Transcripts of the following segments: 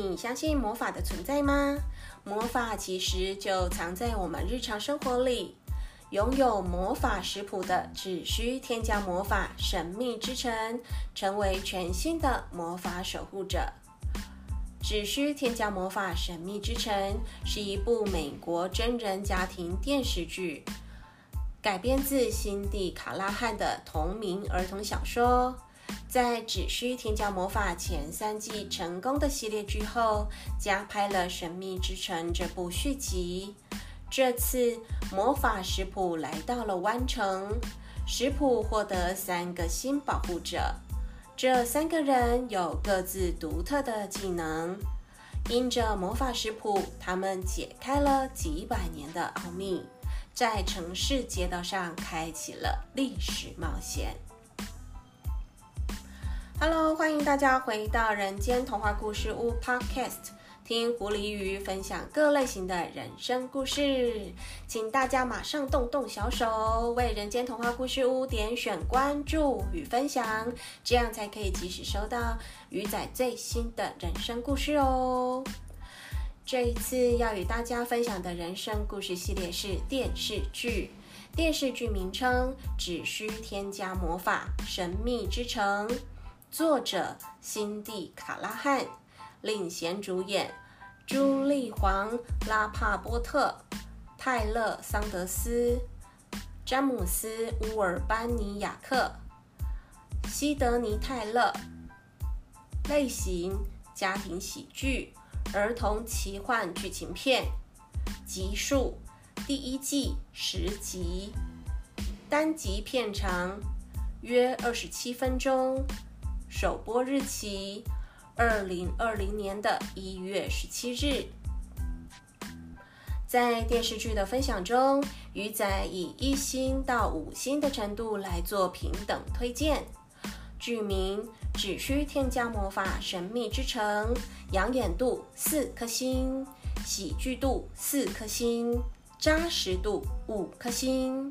你相信魔法的存在吗？魔法其实就藏在我们日常生活里。拥有魔法食谱的，只需添加魔法神秘之城，成为全新的魔法守护者。只需添加魔法神秘之城是一部美国真人家庭电视剧，改编自辛蒂卡拉汉的同名儿童小说。在只需添加魔法前三季成功的系列剧后，加拍了《神秘之城》这部续集。这次魔法食谱来到了湾城，食谱获得三个新保护者。这三个人有各自独特的技能，因着魔法食谱，他们解开了几百年的奥秘，在城市街道上开启了历史冒险。Hello，欢迎大家回到人间童话故事屋 Podcast，听狐狸鱼分享各类型的人生故事，请大家马上动动小手，为人间童话故事屋点选关注与分享，这样才可以及时收到鱼仔最新的人生故事哦。这一次要与大家分享的人生故事系列是电视剧，电视剧名称只需添加魔法，神秘之城。作者辛蒂·卡拉汉，领衔主演朱莉·黄·拉帕波特、泰勒·桑德斯、詹姆斯·乌尔班尼亚克、西德尼·泰勒。类型：家庭喜剧、儿童奇幻剧情片。集数：第一季十集，单集片长约二十七分钟。首播日期：二零二零年的一月十七日。在电视剧的分享中，鱼仔以一星到五星的程度来做平等推荐。剧名只需添加魔法神秘之城，养眼度四颗星，喜剧度四颗星，扎实度五颗星。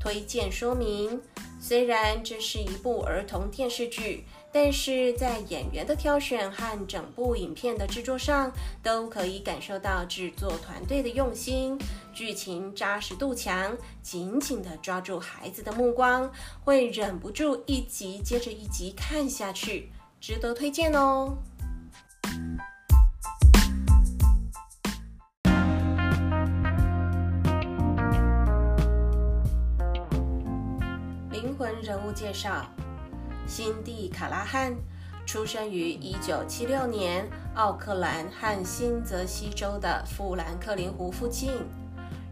推荐说明：虽然这是一部儿童电视剧。但是在演员的挑选和整部影片的制作上，都可以感受到制作团队的用心。剧情扎实度强，紧紧地抓住孩子的目光，会忍不住一集接着一集看下去，值得推荐哦。灵魂人物介绍。辛蒂·卡拉汉出生于1976年奥克兰和新泽西州的富兰克林湖附近，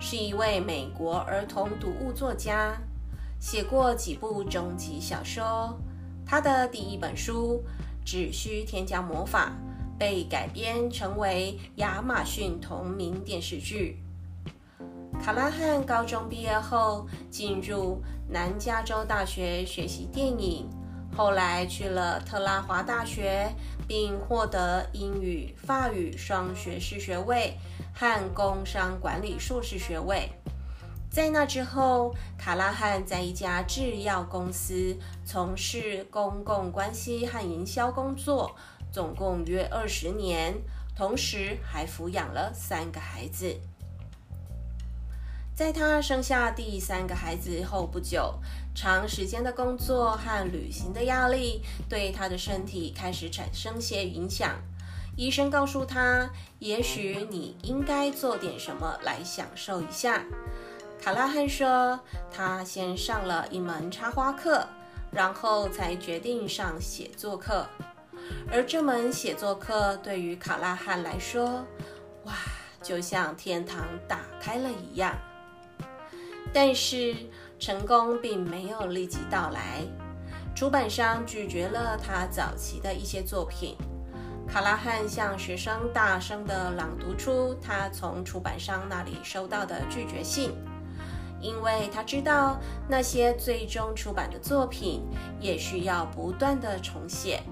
是一位美国儿童读物作家，写过几部终极小说。他的第一本书《只需添加魔法》被改编成为亚马逊同名电视剧。卡拉汉高中毕业后进入南加州大学学习电影。后来去了特拉华大学，并获得英语、法语双学士学位和工商管理硕士学位。在那之后，卡拉汉在一家制药公司从事公共关系和营销工作，总共约二十年，同时还抚养了三个孩子。在他生下第三个孩子后不久，长时间的工作和旅行的压力对他的身体开始产生些影响。医生告诉他：“也许你应该做点什么来享受一下。”卡拉汉说：“他先上了一门插花课，然后才决定上写作课。而这门写作课对于卡拉汉来说，哇，就像天堂打开了一样。”但是成功并没有立即到来，出版商拒绝了他早期的一些作品。卡拉汉向学生大声地朗读出他从出版商那里收到的拒绝信，因为他知道那些最终出版的作品也需要不断的重写，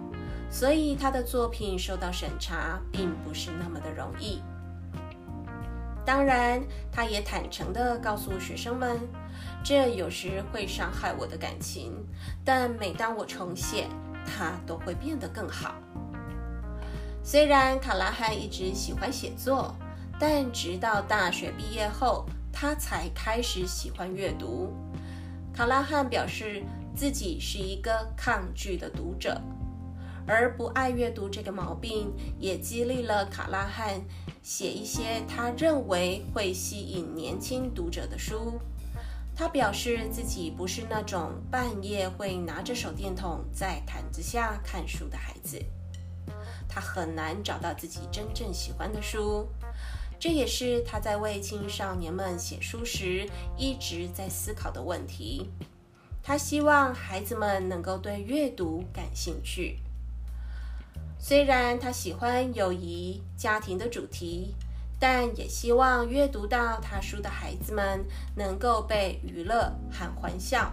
所以他的作品受到审查并不是那么的容易。当然，他也坦诚地告诉学生们，这有时会伤害我的感情，但每当我重写，它都会变得更好。虽然卡拉汉一直喜欢写作，但直到大学毕业后，他才开始喜欢阅读。卡拉汉表示自己是一个抗拒的读者，而不爱阅读这个毛病也激励了卡拉汉写一些他认为会吸引年轻读者的书。他表示自己不是那种半夜会拿着手电筒在毯子下看书的孩子。他很难找到自己真正喜欢的书，这也是他在为青少年们写书时一直在思考的问题。他希望孩子们能够对阅读感兴趣。虽然他喜欢友谊、家庭的主题。但也希望阅读到他书的孩子们能够被娱乐和欢笑。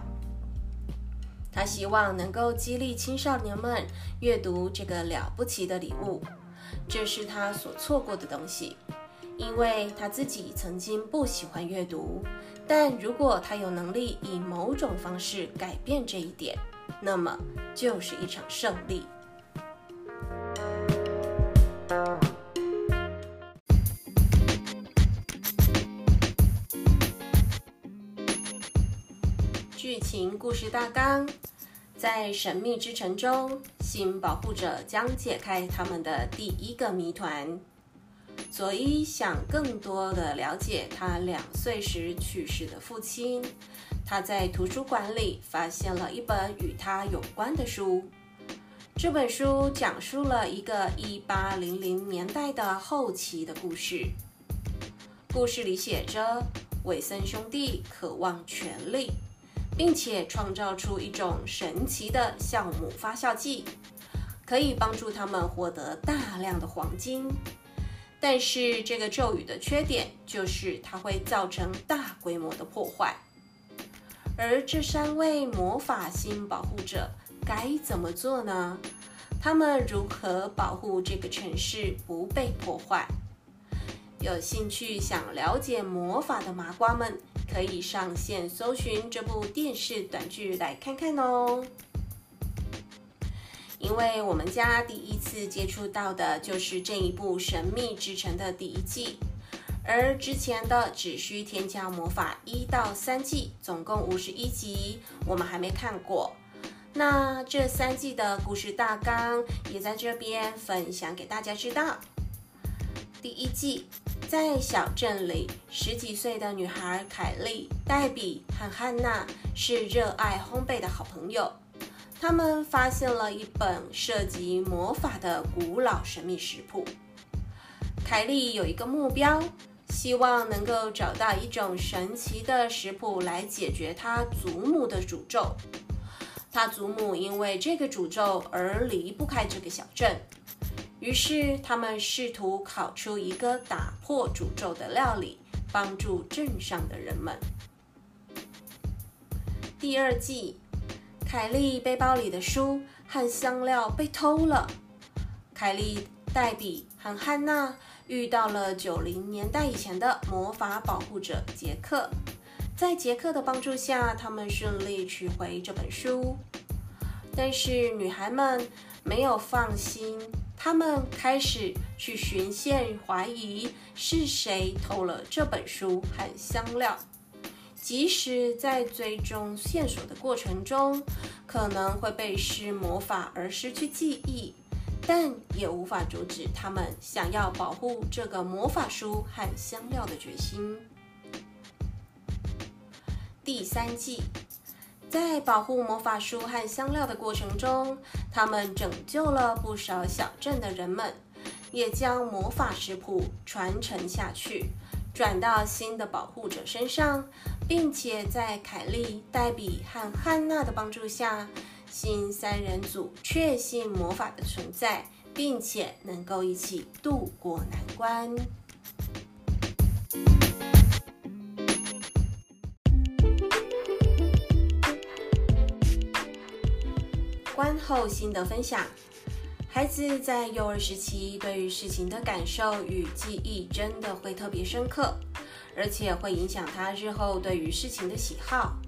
他希望能够激励青少年们阅读这个了不起的礼物，这是他所错过的东西，因为他自己曾经不喜欢阅读。但如果他有能力以某种方式改变这一点，那么就是一场胜利。情故事大纲：在神秘之城中，新保护者将解开他们的第一个谜团。佐伊想更多的了解他两岁时去世的父亲。他在图书馆里发现了一本与他有关的书。这本书讲述了一个1800年代的后期的故事。故事里写着，韦森兄弟渴望权力。并且创造出一种神奇的酵母发酵剂，可以帮助他们获得大量的黄金。但是这个咒语的缺点就是它会造成大规模的破坏。而这三位魔法新保护者该怎么做呢？他们如何保护这个城市不被破坏？有兴趣想了解魔法的麻瓜们。可以上线搜寻这部电视短剧来看看哦。因为我们家第一次接触到的就是这一部《神秘之城》的第一季，而之前的只需添加魔法一到三季，总共五十一集，我们还没看过。那这三季的故事大纲也在这边分享给大家知道。第一季。在小镇里，十几岁的女孩凯莉、黛比和汉娜是热爱烘焙的好朋友。他们发现了一本涉及魔法的古老神秘食谱。凯莉有一个目标，希望能够找到一种神奇的食谱来解决她祖母的诅咒。她祖母因为这个诅咒而离不开这个小镇。于是，他们试图烤出一个打破诅咒的料理，帮助镇上的人们。第二季，凯莉背包里的书和香料被偷了。凯莉、黛比和汉娜遇到了九零年代以前的魔法保护者杰克，在杰克的帮助下，他们顺利取回这本书。但是，女孩们没有放心。他们开始去寻线，怀疑是谁偷了这本书和香料。即使在追踪线索的过程中，可能会被施魔法而失去记忆，但也无法阻止他们想要保护这个魔法书和香料的决心。第三季。在保护魔法书和香料的过程中，他们拯救了不少小镇的人们，也将魔法食谱传承下去，转到新的保护者身上，并且在凯莉、黛比和汉娜的帮助下，新三人组确信魔法的存在，并且能够一起渡过难关。观后心得分享：孩子在幼儿时期对于事情的感受与记忆真的会特别深刻，而且会影响他日后对于事情的喜好。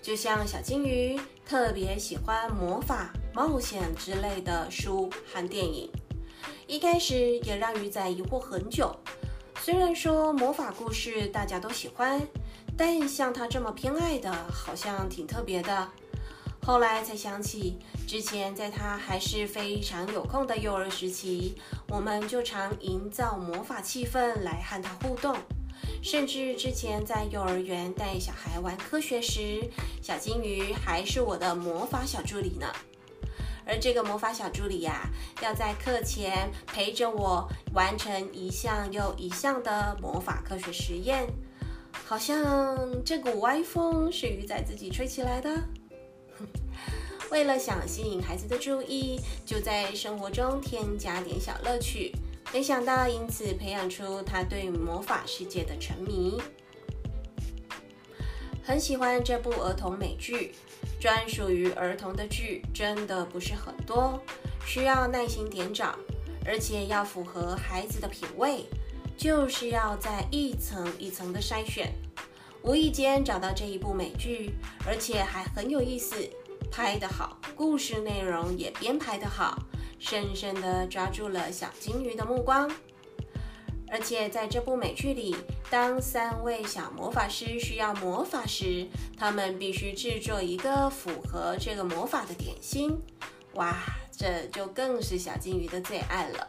就像小金鱼特别喜欢魔法、冒险之类的书和电影，一开始也让鱼仔疑惑很久。虽然说魔法故事大家都喜欢，但像他这么偏爱的，好像挺特别的。后来才想起，之前在他还是非常有空的幼儿时期，我们就常营造魔法气氛来和他互动。甚至之前在幼儿园带小孩玩科学时，小金鱼还是我的魔法小助理呢。而这个魔法小助理呀，要在课前陪着我完成一项又一项的魔法科学实验，好像这股歪风是鱼仔自己吹起来的。为了想吸引孩子的注意，就在生活中添加点小乐趣。没想到因此培养出他对魔法世界的沉迷。很喜欢这部儿童美剧，专属于儿童的剧真的不是很多，需要耐心点找，而且要符合孩子的品味，就是要在一层一层的筛选。无意间找到这一部美剧，而且还很有意思，拍得好，故事内容也编排得好，深深地抓住了小金鱼的目光。而且在这部美剧里，当三位小魔法师需要魔法时，他们必须制作一个符合这个魔法的点心。哇，这就更是小金鱼的最爱了。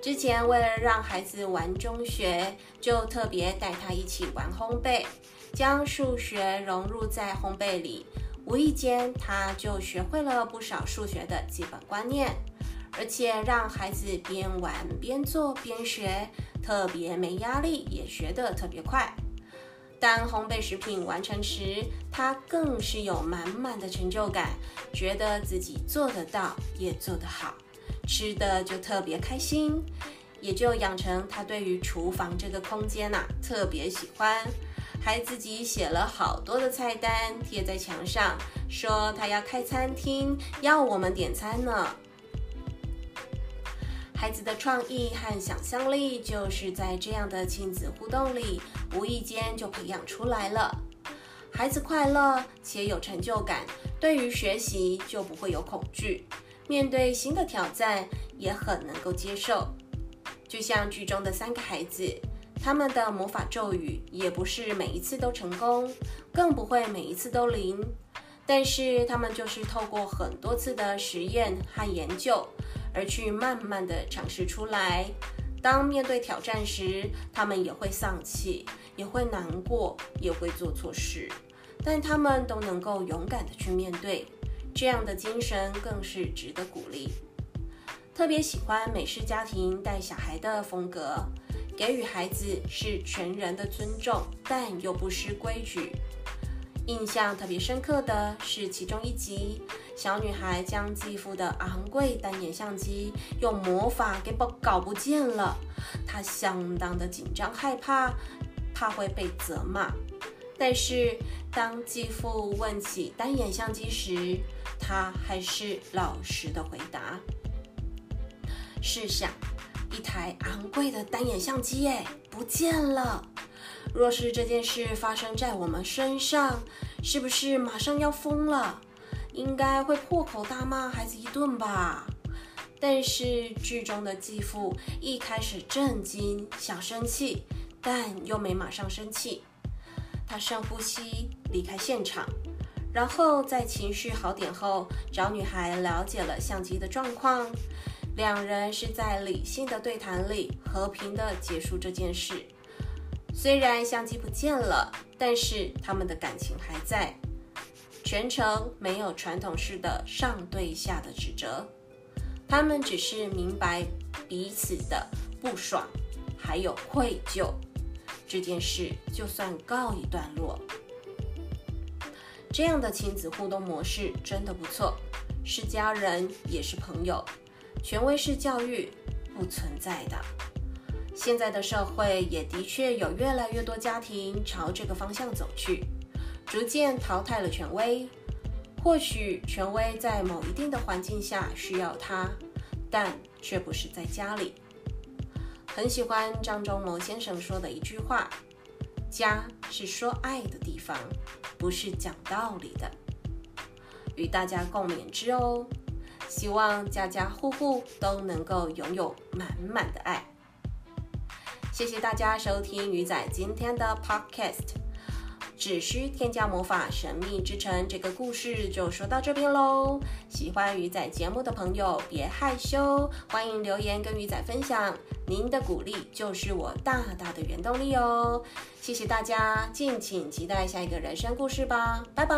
之前为了让孩子玩中学，就特别带他一起玩烘焙，将数学融入在烘焙里，无意间他就学会了不少数学的基本观念，而且让孩子边玩边做边学，特别没压力，也学得特别快。当烘焙食品完成时，他更是有满满的成就感，觉得自己做得到，也做得好。吃的就特别开心，也就养成他对于厨房这个空间呐特别喜欢，还自己写了好多的菜单贴在墙上，说他要开餐厅，要我们点餐呢。孩子的创意和想象力就是在这样的亲子互动里，无意间就培养出来了。孩子快乐且有成就感，对于学习就不会有恐惧。面对新的挑战也很能够接受，就像剧中的三个孩子，他们的魔法咒语也不是每一次都成功，更不会每一次都灵。但是他们就是透过很多次的实验和研究，而去慢慢的尝试出来。当面对挑战时，他们也会丧气，也会难过，也会做错事，但他们都能够勇敢的去面对。这样的精神更是值得鼓励。特别喜欢美式家庭带小孩的风格，给予孩子是全人的尊重，但又不失规矩。印象特别深刻的是其中一集，小女孩将继父的昂贵单眼相机用魔法给搞搞不见了，她相当的紧张害怕，怕会被责骂。但是当继父问起单眼相机时，她还是老实的回答。试想，一台昂贵的单眼相机，哎，不见了。若是这件事发生在我们身上，是不是马上要疯了？应该会破口大骂孩子一顿吧。但是剧中的继父一开始震惊、想生气，但又没马上生气。他深呼吸，离开现场。然后在情绪好点后，找女孩了解了相机的状况。两人是在理性的对谈里和平的结束这件事。虽然相机不见了，但是他们的感情还在。全程没有传统式的上对下的指责，他们只是明白彼此的不爽，还有愧疚。这件事就算告一段落。这样的亲子互动模式真的不错，是家人也是朋友。权威式教育不存在的。现在的社会也的确有越来越多家庭朝这个方向走去，逐渐淘汰了权威。或许权威在某一定的环境下需要它，但却不是在家里。很喜欢张忠谋先生说的一句话。家是说爱的地方，不是讲道理的。与大家共勉之哦。希望家家户户都能够拥有满满的爱。谢谢大家收听鱼仔今天的 Podcast，只需添加魔法神秘之城这个故事就说到这边喽。喜欢鱼仔节目的朋友别害羞，欢迎留言跟鱼仔分享，您的鼓励就是我大大的原动力哦。谢谢大家，敬请期待下一个人生故事吧，拜拜。